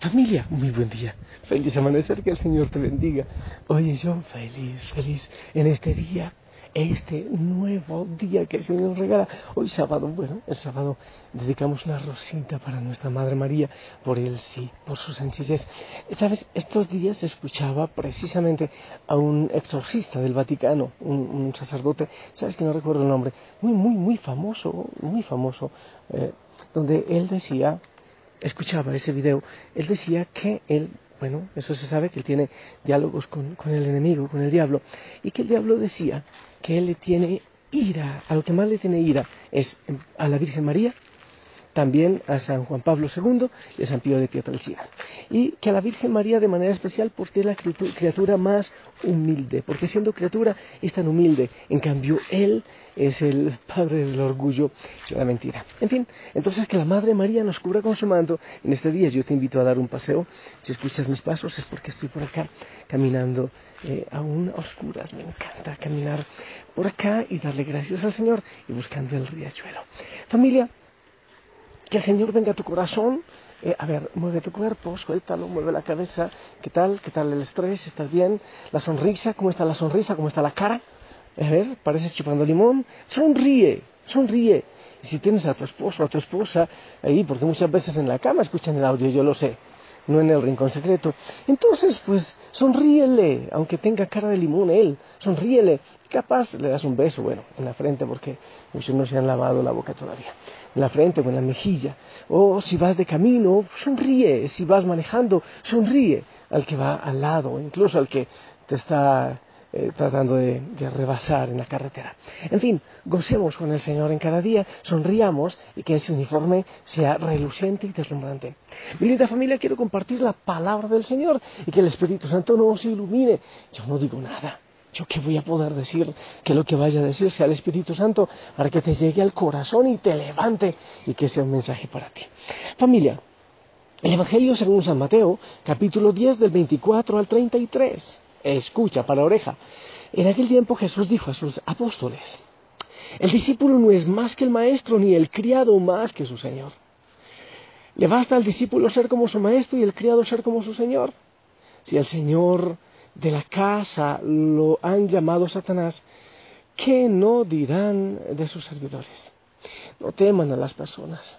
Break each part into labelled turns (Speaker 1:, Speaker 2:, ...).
Speaker 1: Familia, muy buen día. Feliz amanecer, que el Señor te bendiga. Oye, yo feliz, feliz en este día, este nuevo día que el Señor nos regala. Hoy sábado, bueno, el sábado dedicamos una rosita para nuestra Madre María, por él sí, por su sencillez. Sabes, estos días escuchaba precisamente a un exorcista del Vaticano, un, sacerdote, sabes que no recuerdo el nombre, muy, muy, muy famoso, muy famoso, eh, donde él decía escuchaba ese video, él decía que él, bueno, eso se sabe, que él tiene diálogos con, con el enemigo, con el diablo, y que el diablo decía que él le tiene ira, a lo que más le tiene ira es a la Virgen María también a San Juan Pablo II y a San Pío de Pietrelcina. Y que a la Virgen María de manera especial porque es la criatura más humilde, porque siendo criatura es tan humilde, en cambio Él es el Padre del orgullo y la mentira. En fin, entonces que la Madre María nos cubra con su manto. En este día yo te invito a dar un paseo. Si escuchas mis pasos es porque estoy por acá caminando eh, aún a oscuras. Me encanta caminar por acá y darle gracias al Señor y buscando el riachuelo. Familia, que el Señor venga a tu corazón. Eh, a ver, mueve tu cuerpo, suéltalo, mueve la cabeza. ¿Qué tal? ¿Qué tal el estrés? ¿Estás bien? La sonrisa, ¿cómo está la sonrisa? ¿Cómo está la cara? A ver, pareces chupando limón. Sonríe, sonríe. Y si tienes a tu esposo o a tu esposa ahí, porque muchas veces en la cama escuchan el audio, yo lo sé, no en el rincón secreto. Entonces, pues, sonríele, aunque tenga cara de limón él, sonríele. Capaz le das un beso, bueno, en la frente, porque muchos no se han lavado la boca todavía. En la frente o en la mejilla. O si vas de camino, sonríe. Si vas manejando, sonríe al que va al lado, incluso al que te está eh, tratando de, rebasar en la carretera. En fin, gocemos con el Señor en cada día, sonriamos y que ese uniforme sea reluciente y deslumbrante. Mi linda familia, quiero compartir la palabra del Señor y que el Espíritu Santo nos ilumine. Yo no digo nada. ¿Yo qué voy a poder decir? Que lo que vaya a decir sea el Espíritu Santo para que te llegue al corazón y te levante y que sea un mensaje para ti. Familia, el Evangelio según San Mateo, capítulo 10 del 24 al 33 escucha para oreja. En aquel tiempo Jesús dijo a sus apóstoles, el discípulo no es más que el maestro, ni el criado más que su señor. Le basta al discípulo ser como su maestro y el criado ser como su señor. Si el señor de la casa lo han llamado Satanás, ¿qué no dirán de sus servidores? No teman a las personas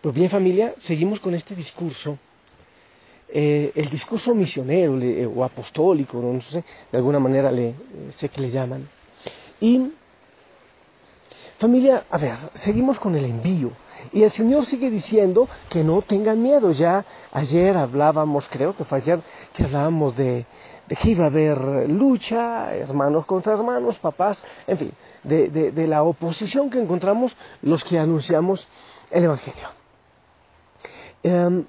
Speaker 1: Pues bien familia, seguimos con este discurso, eh, el discurso misionero eh, o apostólico, no, sé, de alguna manera le, eh, sé que le llaman. Y familia, a ver, seguimos con el envío. Y el Señor sigue diciendo que no tengan miedo. Ya ayer hablábamos, creo que fue ayer, que hablábamos de, que iba a haber lucha, hermanos contra hermanos, papás, en fin, de, de la oposición que encontramos los que anunciamos el Evangelio. Eh,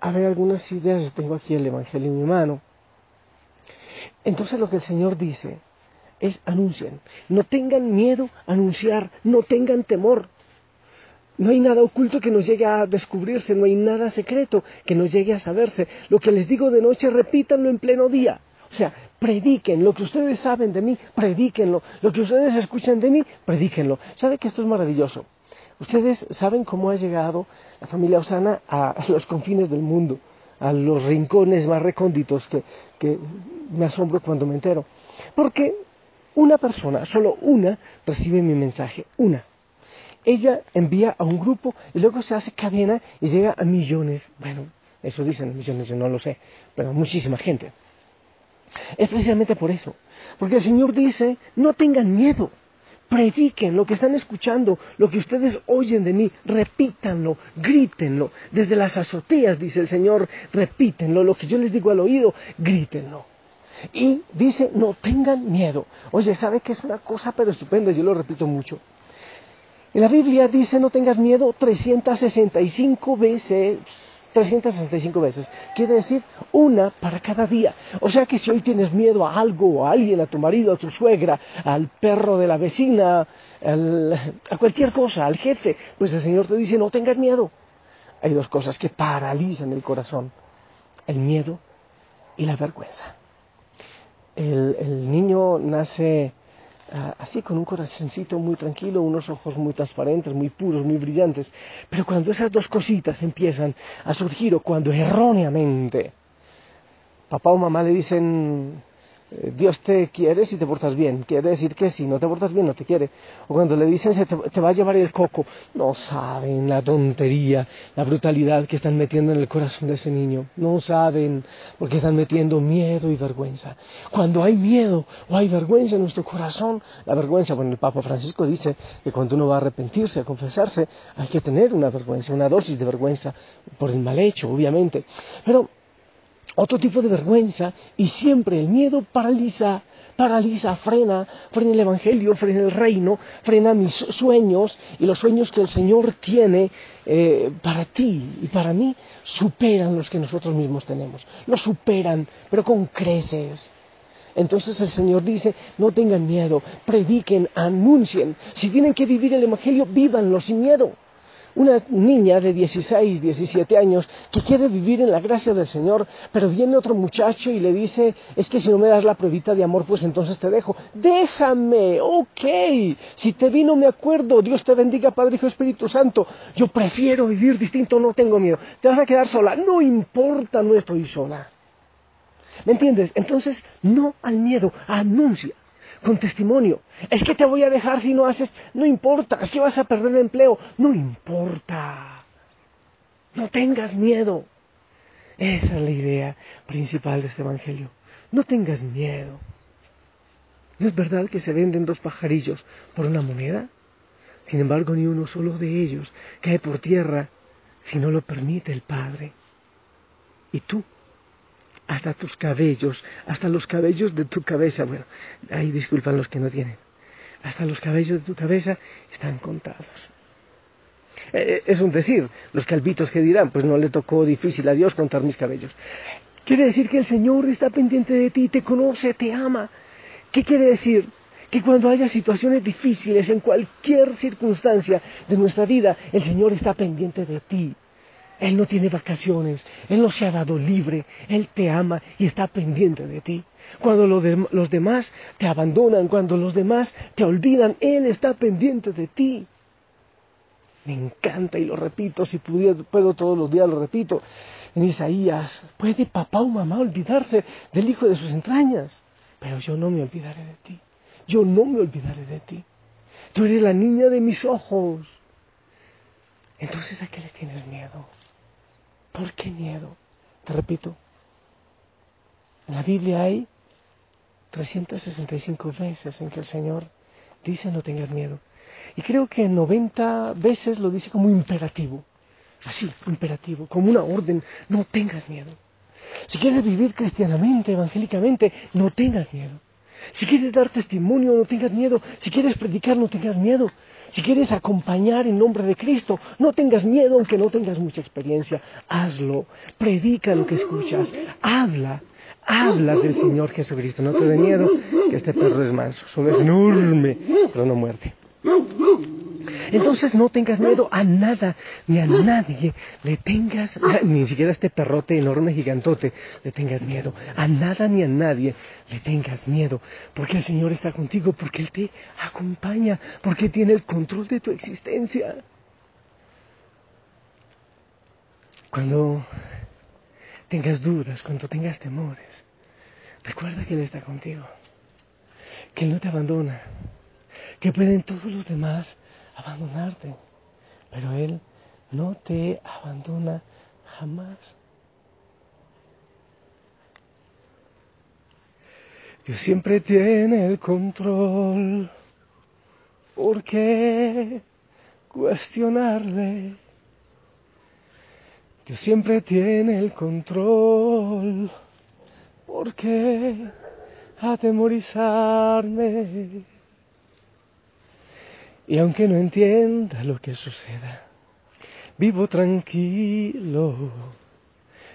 Speaker 1: a ver, algunas ideas, tengo aquí el Evangelio en mi mano. Entonces lo que el Señor dice es anuncien, no tengan miedo a anunciar, no tengan temor. No hay nada oculto que nos llegue a descubrirse, no hay nada secreto que nos llegue a saberse. Lo que les digo de noche, repítanlo en pleno día. O sea, prediquen lo que ustedes saben de mí, predíquenlo. Lo que ustedes escuchan de mí, predíquenlo. ¿Sabe que esto es maravilloso? Ustedes saben cómo ha llegado la familia Osana a los confines del mundo, a los rincones más recónditos que, que me asombro cuando me entero. Porque una persona, solo una, recibe mi mensaje, una. Ella envía a un grupo y luego se hace cadena y llega a millones. Bueno, Eso dicen millones, yo no lo sé, pero muchísima gente. Es precisamente por eso. Porque el Señor dice, no tengan miedo. Prediquen lo que están escuchando, lo que ustedes oyen de mí, repítanlo, grítenlo. Desde las azoteas, dice el Señor, repítenlo. Lo que yo les digo al oído, grítenlo. Y dice, no tengan miedo. Oye, ¿sabe que es una cosa pero estupenda? Yo lo repito mucho. En la Biblia dice, no tengas miedo 365 veces 365 veces. Quiere decir una para cada día. O sea que si hoy tienes miedo a algo, a alguien, a tu marido, a tu suegra, al perro de la vecina, a cualquier cosa, al jefe, pues el Señor te dice no tengas miedo. Hay dos cosas que paralizan el corazón. El miedo y la vergüenza. el niño nace así con un corazoncito muy tranquilo, unos ojos muy transparentes, muy puros, muy brillantes. Pero cuando esas dos cositas empiezan a surgir o cuando erróneamente papá o mamá le dicen Dios te quiere si te portas bien. Quiere decir que si no te portas bien no te quiere. O cuando le dicen se te, va a llevar el coco, no saben la tontería, la brutalidad que están metiendo en el corazón de ese niño. No saben porque están metiendo miedo y vergüenza. Cuando hay miedo o hay vergüenza en nuestro corazón, la vergüenza, bueno, el Papa Francisco dice que cuando uno va a arrepentirse, a confesarse, hay que tener una vergüenza, una dosis de vergüenza por el mal hecho, obviamente. Pero otro tipo de vergüenza y siempre el miedo paraliza, paraliza, frena, frena el Evangelio, frena el reino, frena mis sueños y los sueños que el Señor tiene eh, para ti y para mí superan los que nosotros mismos tenemos, los superan, pero con creces. Entonces el Señor dice, no tengan miedo, prediquen, anuncien. Si tienen que vivir el Evangelio, vívanlo sin miedo una niña de 16, 17 años que quiere vivir en la gracia del Señor, pero viene otro muchacho y le dice, es que si no me das la pruebita de amor, pues entonces te dejo. Déjame, ok, si te vi no me acuerdo, Dios te bendiga Padre, Hijo, Espíritu Santo, yo prefiero vivir distinto, no tengo miedo. Te vas a quedar sola, no importa, no estoy sola. ¿Me entiendes? Entonces, no al miedo, anuncia con testimonio. Es que te voy a dejar si no haces, no importa, es que vas a perder el empleo, no importa. No tengas miedo. Esa es la idea principal de este Evangelio. No tengas miedo. ¿No es verdad que se venden dos pajarillos por una moneda? Sin embargo, ni uno solo de ellos cae por tierra si no lo permite el Padre. ¿Y tú? Hasta tus cabellos, hasta los cabellos de tu cabeza. Bueno, ahí disculpan los que no tienen. Hasta los cabellos de tu cabeza están contados. Eh, eh, es un decir, los calvitos que dirán, pues no le tocó difícil a Dios contar mis cabellos. Quiere decir que el Señor está pendiente de ti, te conoce, te ama. ¿Qué quiere decir? Que cuando haya situaciones difíciles en cualquier circunstancia de nuestra vida, el Señor está pendiente de ti. Él no tiene vacaciones, Él no se ha dado libre, Él te ama y está pendiente de ti. Cuando los, demás te abandonan, cuando los demás te olvidan, Él está pendiente de ti. Me encanta y lo repito, si puedo todos los días lo repito. En Isaías, ¿puede papá o mamá olvidarse del hijo de sus entrañas? Pero yo no me olvidaré de ti. Yo no me olvidaré de ti. Tú eres la niña de mis ojos. Entonces, ¿a qué le tienes miedo? ¿Por qué miedo? Te repito, en la Biblia hay 365 veces en que el Señor dice no tengas miedo. Y creo que 90 veces lo dice como imperativo. Así, imperativo, como una orden, no tengas miedo. Si quieres vivir cristianamente, evangélicamente, no tengas miedo. Si quieres dar testimonio, no tengas miedo. Si quieres predicar, no tengas miedo. Si quieres acompañar en nombre de Cristo, no tengas miedo aunque no tengas mucha experiencia. Hazlo. Predica lo que escuchas. Habla. Habla del Señor Jesucristo. No te dé miedo que este perro es manso. Solo es enorme, pero no muerde. Entonces no tengas miedo a nada, ni a nadie le tengas, ni siquiera a este perrote enorme, gigantote, le tengas miedo. A nada ni a nadie le tengas miedo, porque el Señor está contigo, porque Él te acompaña, porque tiene el control de tu existencia. Cuando tengas dudas, cuando tengas temores, recuerda que Él está contigo, que Él no te abandona, que pueden todos los demás abandonarte, pero Él no te abandona jamás. Dios siempre tiene el control. ¿Por qué cuestionarle? Dios siempre tiene el control. ¿Por qué atemorizarme? Y aunque no entienda lo que suceda, vivo tranquilo,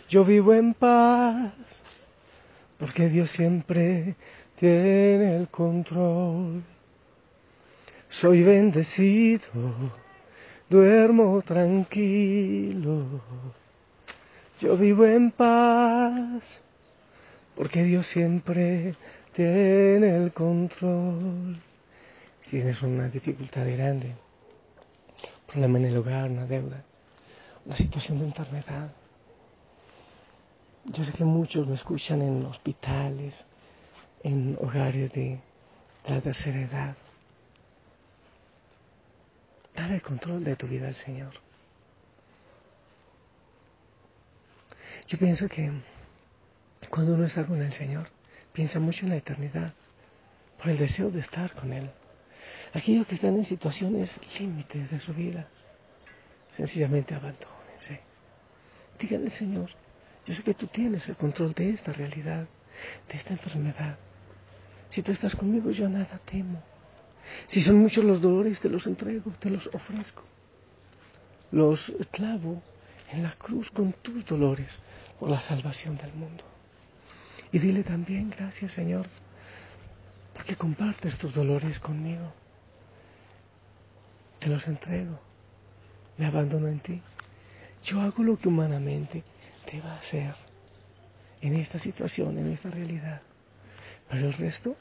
Speaker 1: yo vivo en paz, porque Dios siempre tiene el control. Soy bendecido, duermo tranquilo, yo vivo en paz, porque Dios siempre tiene el control tienes una dificultad grande, problema en el hogar, una deuda, una situación de enfermedad. Yo sé que muchos me escuchan en hospitales, en hogares de, la tercera edad. Dale el control de tu vida al Señor. Yo pienso que cuando uno está con el Señor, piensa mucho en la eternidad, por el deseo de estar con Él aquellos que están en situaciones límites de su vida, sencillamente abandónense. Díganle, Señor, yo sé que tú tienes el control de esta realidad, de esta enfermedad. Si tú estás conmigo, yo nada temo. Si son muchos los dolores, te los entrego, te los ofrezco. Los clavo en la cruz con tus dolores por la salvación del mundo. Y dile también, gracias Señor, porque compartes tus dolores conmigo te los entrego, me abandono en ti. Yo hago lo que humanamente deba hacer en esta situación, en esta realidad. Pero el resto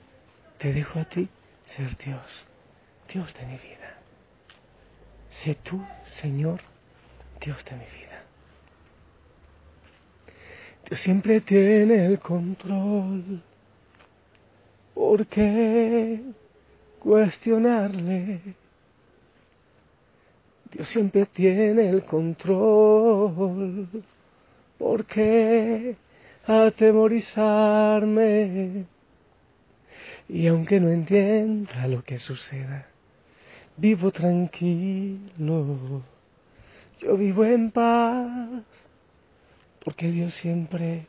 Speaker 1: te dejo a ti ser Dios, Dios de mi vida. Sé tú, Señor, Dios de mi vida. Dios siempre tiene el control. ¿Por qué cuestionarle? Dios siempre tiene el control. ¿Por qué atemorizarme? Y aunque no entienda lo que suceda, vivo tranquilo. Yo vivo en paz, porque Dios siempre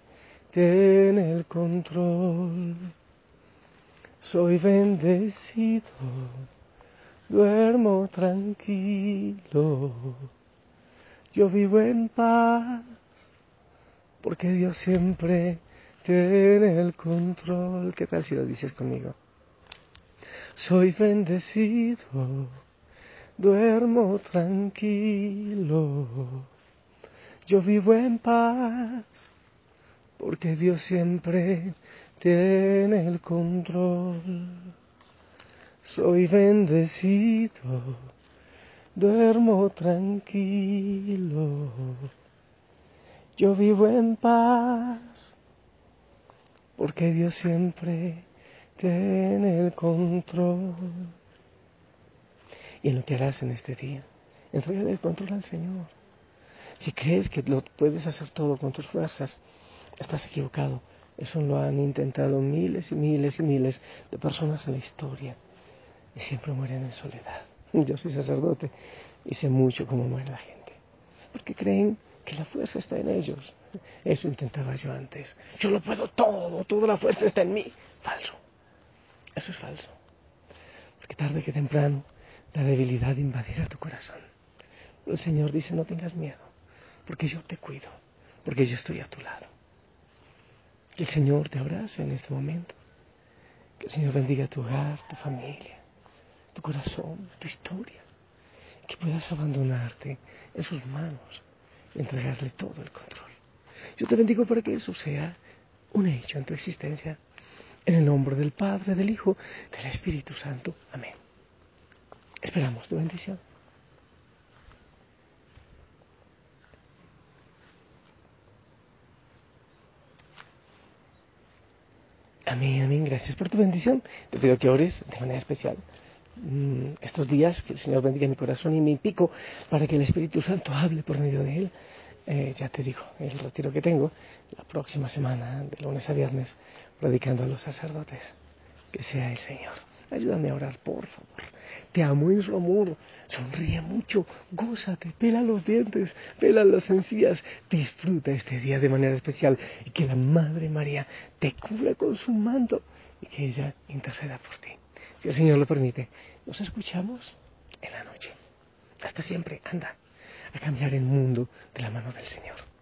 Speaker 1: tiene el control. Soy bendecido duermo tranquilo, yo vivo en paz, porque Dios siempre tiene el control. ¿Qué tal si lo dices conmigo? Soy bendecido, duermo tranquilo, yo vivo en paz, porque Dios siempre tiene el control. Soy bendecido, duermo tranquilo, yo vivo en paz, porque Dios siempre tiene el control. Y en lo que harás en este día, entrega el control al Señor. Si crees que lo puedes hacer todo con tus fuerzas, estás equivocado. Eso lo han intentado miles y miles y miles de personas en la historia y siempre mueren en soledad. Yo soy sacerdote y sé mucho cómo muere la gente, porque creen que la fuerza está en ellos. Eso intentaba yo antes. Yo lo puedo todo, toda la fuerza está en mí. Falso. Eso es falso. Porque tarde que temprano la debilidad invadirá tu corazón. El Señor dice, no tengas miedo, porque yo te cuido, porque yo estoy a tu lado. Que el Señor te abrace en este momento. Que el Señor bendiga tu hogar, tu familia tu corazón, tu historia, que puedas abandonarte en sus manos y entregarle todo el control. Yo te bendigo para que eso sea un hecho en tu existencia. En el nombre del Padre, del Hijo, del Espíritu Santo. Amén. Esperamos tu bendición. Amén, amén. Gracias por tu bendición. Te pido que ores de manera especial estos días, que el Señor bendiga mi corazón y mi pico para que el Espíritu Santo hable por medio de él. Eh, ya te digo, el retiro que tengo, la próxima semana, de lunes a viernes, predicando a los sacerdotes. Que sea el Señor. Ayúdame a orar, por favor. Te amo en su amor. Sonríe mucho. Gózate. Pela los dientes. Pela las encías. Disfruta este día de manera especial. Y que la Madre María te cubra con su manto. Y que ella interceda por ti. Si el Señor lo permite, nos escuchamos en la noche. Hasta siempre. Anda a cambiar el mundo de la mano del Señor.